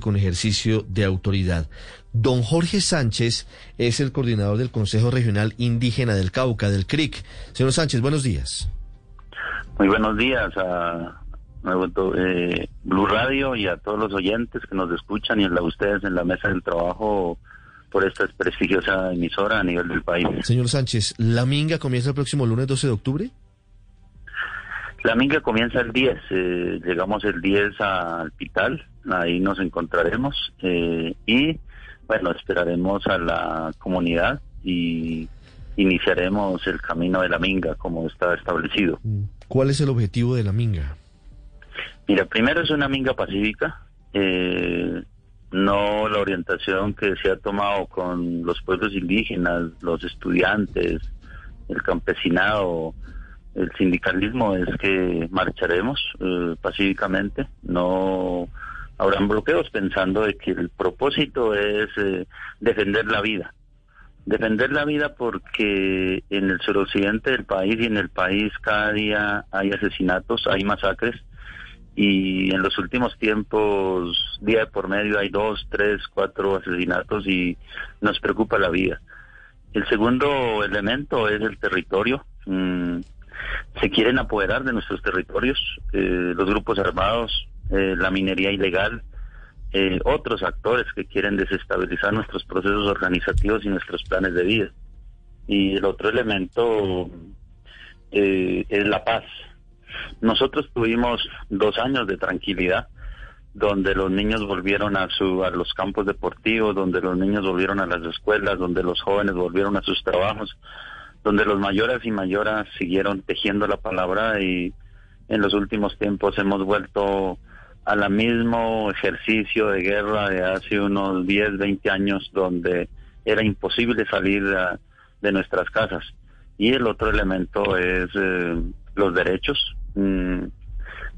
con ejercicio de autoridad. Don Jorge Sánchez es el coordinador del Consejo Regional Indígena del Cauca, del CRIC. Señor Sánchez, buenos días. Muy buenos días a eh, Blue Radio y a todos los oyentes que nos escuchan y a ustedes en la mesa del trabajo por esta prestigiosa emisora a nivel del país. Señor Sánchez, ¿la Minga comienza el próximo lunes 12 de octubre? La Minga comienza el 10, eh, llegamos el 10 al Pital, ahí nos encontraremos eh, y bueno, esperaremos a la comunidad y iniciaremos el camino de la Minga como está establecido. Mm. ¿Cuál es el objetivo de la Minga? Mira, primero es una Minga pacífica, eh, no la orientación que se ha tomado con los pueblos indígenas, los estudiantes, el campesinado, el sindicalismo es que marcharemos eh, pacíficamente, no habrán bloqueos pensando de que el propósito es eh, defender la vida. Defender la vida porque en el suroccidente del país y en el país cada día hay asesinatos, hay masacres y en los últimos tiempos, día por medio, hay dos, tres, cuatro asesinatos y nos preocupa la vida. El segundo elemento es el territorio. Mm, se quieren apoderar de nuestros territorios, eh, los grupos armados, eh, la minería ilegal, eh, otros actores que quieren desestabilizar nuestros procesos organizativos y nuestros planes de vida. Y el otro elemento eh, es la paz. Nosotros tuvimos dos años de tranquilidad donde los niños volvieron a, su, a los campos deportivos, donde los niños volvieron a las escuelas, donde los jóvenes volvieron a sus trabajos, donde los mayores y mayoras siguieron tejiendo la palabra y en los últimos tiempos hemos vuelto al mismo ejercicio de guerra de hace unos 10, 20 años donde era imposible salir de, nuestras casas. Y el otro elemento es eh, los derechos. Mm,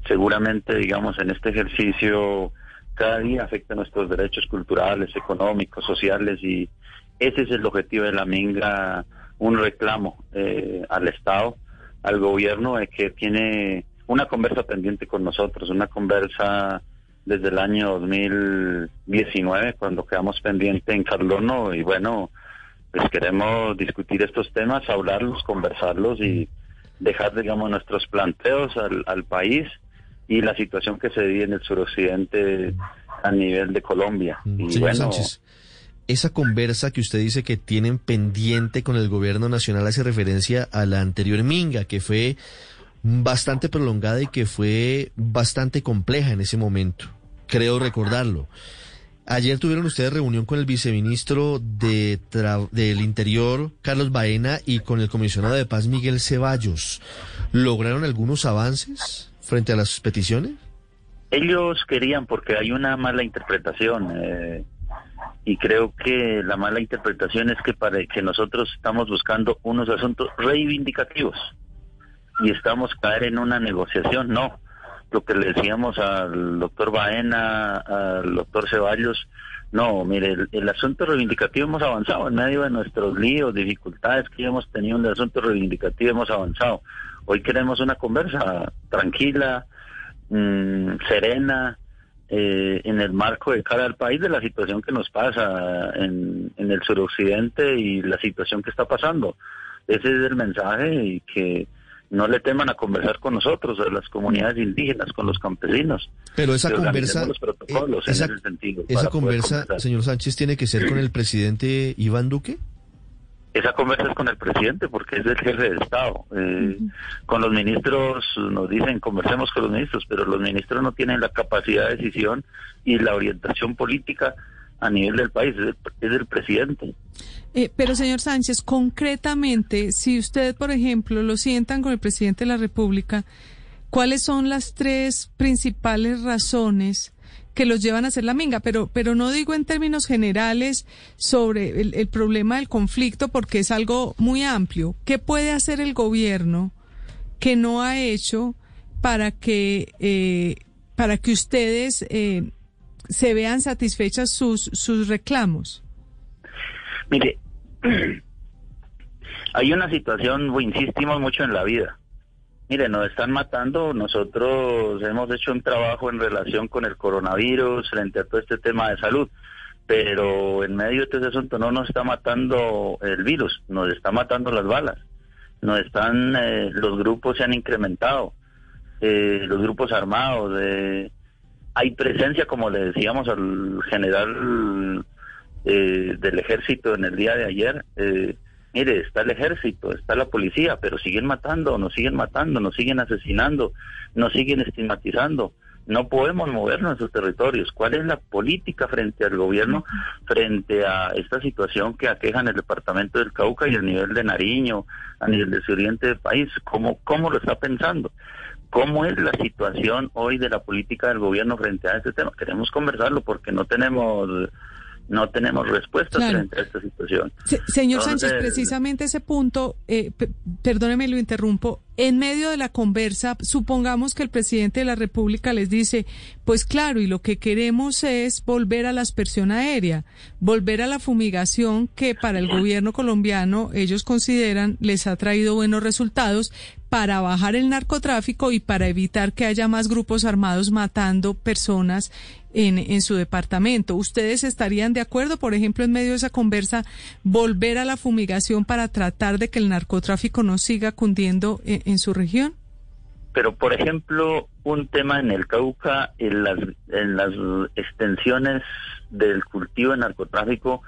seguramente, digamos, en este ejercicio cada día afecta nuestros derechos culturales, económicos, sociales y ese es el objetivo de la Minga, un reclamo eh, al Estado, al gobierno, de que tiene una conversa pendiente con nosotros, una conversa desde el año 2019, cuando quedamos pendiente en Carlono, y bueno, pues queremos discutir estos temas, hablarlos, conversarlos y dejar, digamos, nuestros planteos al, al país y la situación que se vive en el suroccidente a nivel de Colombia. Mm, y bueno, Sánchez, esa conversa que usted dice que tienen pendiente con el gobierno nacional hace referencia a la anterior Minga, que fue bastante prolongada y que fue bastante compleja en ese momento. Creo recordarlo. Ayer tuvieron ustedes reunión con el viceministro de del Interior, Carlos Baena, y con el comisionado de paz, Miguel Ceballos. ¿Lograron algunos avances frente a las peticiones? Ellos querían, porque hay una mala interpretación, eh, y creo que la mala interpretación es que para que nosotros estamos buscando unos asuntos reivindicativos y estamos caer en una negociación, no. Lo que le decíamos al doctor Baena, al doctor Ceballos, no, mire, el, asunto reivindicativo hemos avanzado en medio de nuestros líos, dificultades que hemos tenido en el asunto reivindicativo, hemos avanzado. Hoy queremos una conversa tranquila, mm, serena, eh, en el marco de cara al país de la situación que nos pasa en, en el suroccidente y la situación que está pasando. Ese es el mensaje y que no le teman a conversar con nosotros, a las comunidades indígenas, con los campesinos. Pero esa conversa, esa, conversa, señor Sánchez, tiene que ser con el presidente Iván Duque. Esa conversa es con el presidente porque es el jefe de Estado. Eh, con los ministros nos dicen conversemos con los ministros, pero los ministros no tienen la capacidad de decisión y la orientación política a nivel del país, es el, presidente. Eh, pero señor Sánchez, concretamente, si usted, por ejemplo, lo sientan con el presidente de la República, ¿cuáles son las tres principales razones que los llevan a hacer la minga? Pero, pero no digo en términos generales sobre el, problema del conflicto, porque es algo muy amplio. ¿Qué puede hacer el gobierno que no ha hecho para que, eh, para que ustedes eh, se vean satisfechas sus, sus reclamos? Mire, hay una situación, insistimos mucho en la vida. Mire, nos están matando. Nosotros hemos hecho un trabajo en relación con el coronavirus frente a todo este tema de salud, pero en medio de este asunto no nos está matando el virus, nos está matando las balas. Nos están, eh, los grupos se han incrementado, eh, los grupos armados. Eh, hay presencia, como le decíamos al general del ejército en el día de ayer. Eh, Mire, está el ejército, está la policía, pero siguen matando, nos siguen matando, nos siguen asesinando, nos siguen estigmatizando. No podemos movernos en sus territorios. ¿Cuál es la política frente al gobierno, frente a esta situación que aqueja en el departamento del Cauca y a nivel de Nariño, a nivel del suroriente del país? ¿Cómo, ¿Cómo lo está pensando? ¿Cómo es la situación hoy de la política del gobierno frente a este tema? Queremos conversarlo porque no tenemos no tenemos respuestas frente a esta situación. señor Sánchez, precisamente ese punto, eh, perdóneme, lo interrumpo, en medio de la conversa, supongamos que el presidente de la República les dice, pues claro, y lo que queremos es volver a la aspersión aérea, volver a la fumigación que para el gobierno colombiano ellos consideran les ha traído buenos resultados para bajar el narcotráfico y para evitar que haya más grupos armados matando personas en, en su departamento. ¿Ustedes estarían de acuerdo, por ejemplo, en medio de esa conversa, volver a la fumigación para tratar de que el narcotráfico no siga cundiendo en, su región? Pero, por ejemplo, un tema en el Cauca, en las, en las extensiones del cultivo de narcotráfico,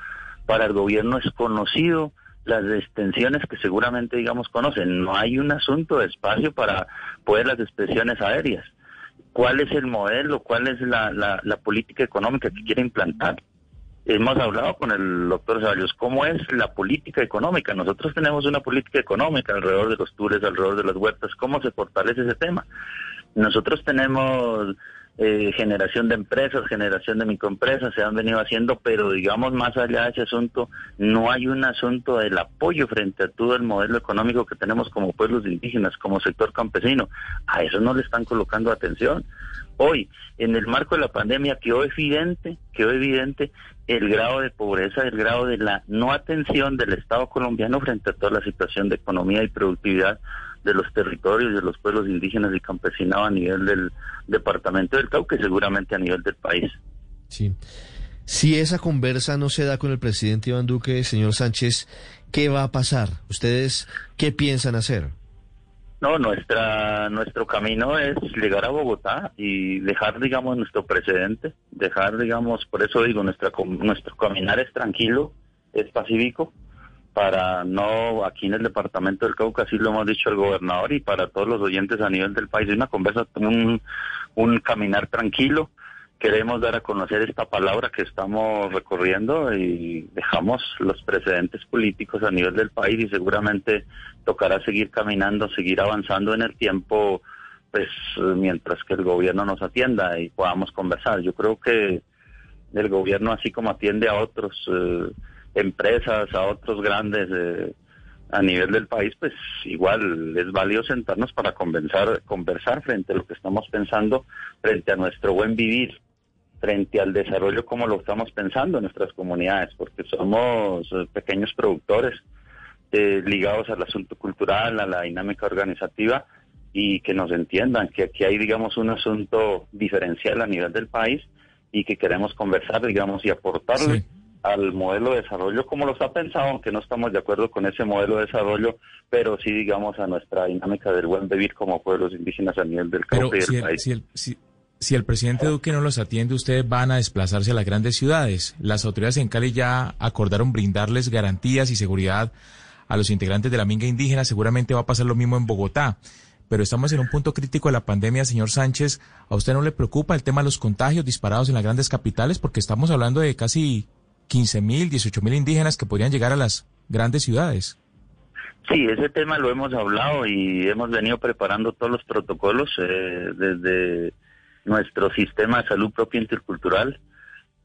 para el gobierno es conocido las extensiones que seguramente, digamos, conocen. No hay un asunto de espacio para poder las expresiones aéreas cuál es el modelo, cuál es la, la, política económica que quiere implantar. Hemos hablado con el doctor Ceballos, ¿cómo es la política económica? Nosotros tenemos una política económica alrededor de los tours, alrededor de las huertas, ¿cómo se fortalece ese tema? Nosotros tenemos eh, generación de empresas, generación de microempresas, se han venido haciendo, pero digamos más allá de ese asunto, no hay un asunto del apoyo frente a todo el modelo económico que tenemos como pueblos indígenas, como sector campesino. A eso no le están colocando atención. Hoy, en el marco de la pandemia, quedó evidente, quedó evidente el grado de pobreza, el grado de la no atención del Estado colombiano frente a toda la situación de economía y productividad de los territorios de los pueblos indígenas y campesinados a nivel del departamento del Cauca y seguramente a nivel del país. Sí. Si esa conversa no se da con el presidente Iván Duque, señor Sánchez, ¿qué va a pasar? ¿Ustedes qué piensan hacer? No, nuestra nuestro camino es llegar a Bogotá y dejar, digamos, nuestro precedente, dejar, digamos, por eso digo, nuestra nuestro caminar es tranquilo, es pacífico, para no, aquí en el departamento del Cauca, así lo hemos dicho al gobernador y para todos los oyentes a nivel del país, una conversa, un, un caminar tranquilo. Queremos dar a conocer esta palabra que estamos recorriendo y dejamos los precedentes políticos a nivel del país y seguramente tocará seguir caminando, seguir avanzando en el tiempo, pues mientras que el gobierno nos atienda y podamos conversar. Yo creo que el gobierno, así como atiende a otros, eh, empresas, a otros grandes eh, a nivel del país, pues igual es válido sentarnos para conversar, conversar frente a lo que estamos pensando, frente a nuestro buen vivir, frente al desarrollo como lo estamos pensando en nuestras comunidades, porque somos eh, pequeños productores eh, ligados al asunto cultural, a la dinámica organizativa y que nos entiendan que aquí hay, digamos, un asunto diferencial a nivel del país y que queremos conversar, digamos, y aportarle al modelo de desarrollo como lo está pensado, aunque no estamos de acuerdo con ese modelo de desarrollo, pero sí, digamos, a nuestra dinámica del buen vivir como pueblos indígenas a nivel del campo y del país. Si el, presidente Duque no los atiende, ustedes van a desplazarse a las grandes ciudades. Las autoridades en Cali ya acordaron brindarles garantías y seguridad a los integrantes de la minga indígena. Seguramente va a pasar lo mismo en Bogotá. Pero estamos en un punto crítico de la pandemia, señor Sánchez. ¿A usted no le preocupa el tema de los contagios disparados en las grandes capitales? Porque estamos hablando de casi 15 mil, 18 mil indígenas que podrían llegar a las grandes ciudades. Sí, ese tema lo hemos hablado y hemos venido preparando todos los protocolos eh, desde nuestro sistema de salud propio intercultural.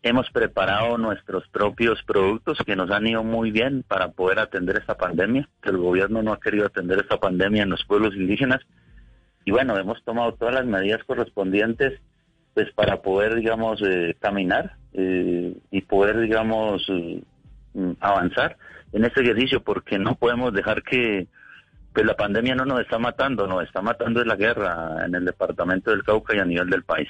Hemos preparado nuestros propios productos que nos han ido muy bien para poder atender esta pandemia. El gobierno no ha querido atender esta pandemia en los pueblos indígenas. Y bueno, hemos tomado todas las medidas correspondientes pues para poder, digamos, eh, caminar eh, y poder, digamos, mm, avanzar en este ejercicio, porque no podemos dejar que Pues la pandemia no nos está matando, nos está matando la guerra en el departamento del Cauca y a nivel del país.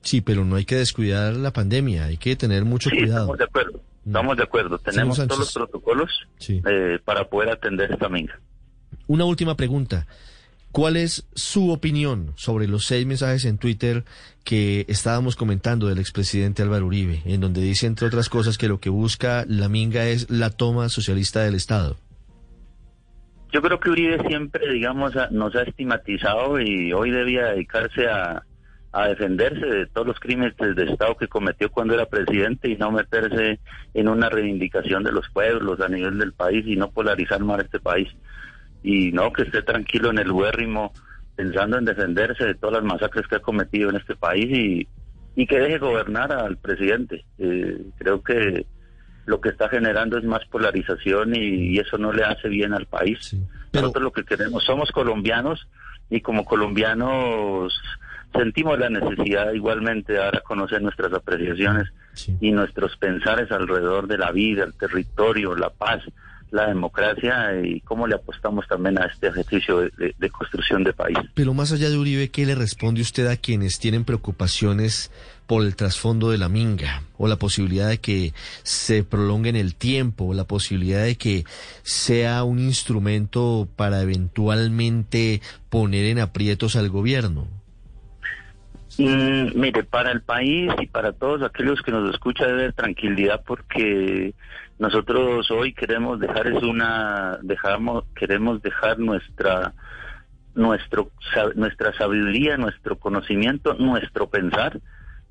Sí, pero no hay que descuidar la pandemia, hay que tener mucho sí, cuidado. Estamos de acuerdo, mm. estamos de acuerdo. Tenemos todos los protocolos eh, para poder atender esta minga. Una última pregunta. ¿Cuál es su opinión sobre los seis mensajes en Twitter que estábamos comentando del expresidente Álvaro Uribe, en donde dice, entre otras cosas, que lo que busca la minga es la toma socialista del Estado? Yo creo que Uribe siempre, digamos, nos ha estigmatizado y hoy debía dedicarse a, defenderse de todos los crímenes de Estado que cometió cuando era presidente y no meterse en una reivindicación de los pueblos a nivel del país y no polarizar más este país y no que esté tranquilo en el huérrimo pensando en defenderse de todas las masacres que ha cometido en este país y, y que deje gobernar al presidente. Eh, creo que lo que está generando es más polarización y, eso no le hace bien al país. Nosotros lo que queremos, somos colombianos y como colombianos sentimos la necesidad igualmente de dar a conocer nuestras apreciaciones y nuestros pensares alrededor de la vida, el territorio, la paz, la democracia y cómo le apostamos también a este ejercicio de, construcción de país. Pero más allá de Uribe, ¿qué le responde usted a quienes tienen preocupaciones por el trasfondo de la minga o la posibilidad de que se prolongue en el tiempo, o la posibilidad de que sea un instrumento para eventualmente poner en aprietos al gobierno? Mm, mire, para el país y para todos aquellos que nos escuchan debe tranquilidad porque nosotros hoy queremos dejar es una dejamos queremos dejar nuestra nuestro nuestra sabiduría, nuestro conocimiento, nuestro pensar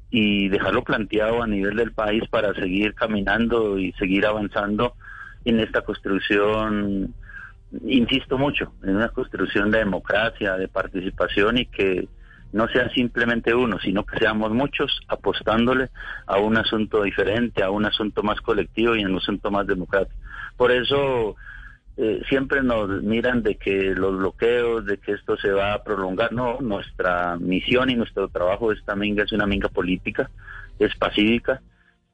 y dejarlo planteado a nivel del país para seguir caminando y seguir avanzando en esta construcción insisto mucho, en una construcción de democracia, de participación y que no sea simplemente uno, sino que seamos muchos apostándole a un asunto diferente, a un asunto más colectivo y en un asunto más democrático. Por eso eh, siempre nos miran de que los bloqueos, de que esto se va a prolongar. No, nuestra misión y nuestro trabajo de esta minga es una minga política, es pacífica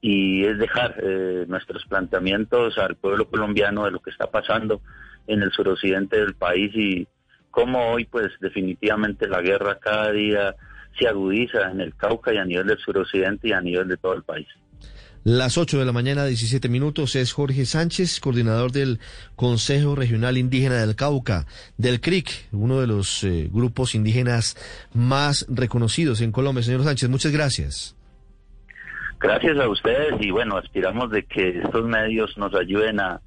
y es dejar eh, nuestros planteamientos al pueblo colombiano de lo que está pasando en el suroccidente del país y cómo hoy pues definitivamente la guerra cada día se agudiza en el Cauca y a nivel del suroccidente y a nivel de todo el país. Las 8 de la mañana, 17 minutos, es Jorge Sánchez, coordinador del Consejo Regional Indígena del Cauca, del CRIC, uno de los eh, grupos indígenas más reconocidos en Colombia. Señor Sánchez, muchas gracias. Gracias a ustedes y bueno, aspiramos de que estos medios nos ayuden a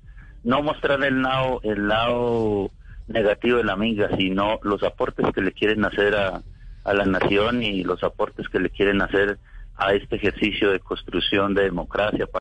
no mostrar el lado, el lado negativo de la minga, sino los aportes que le quieren hacer a, a la nación y los aportes que le quieren hacer a este ejercicio de construcción de democracia.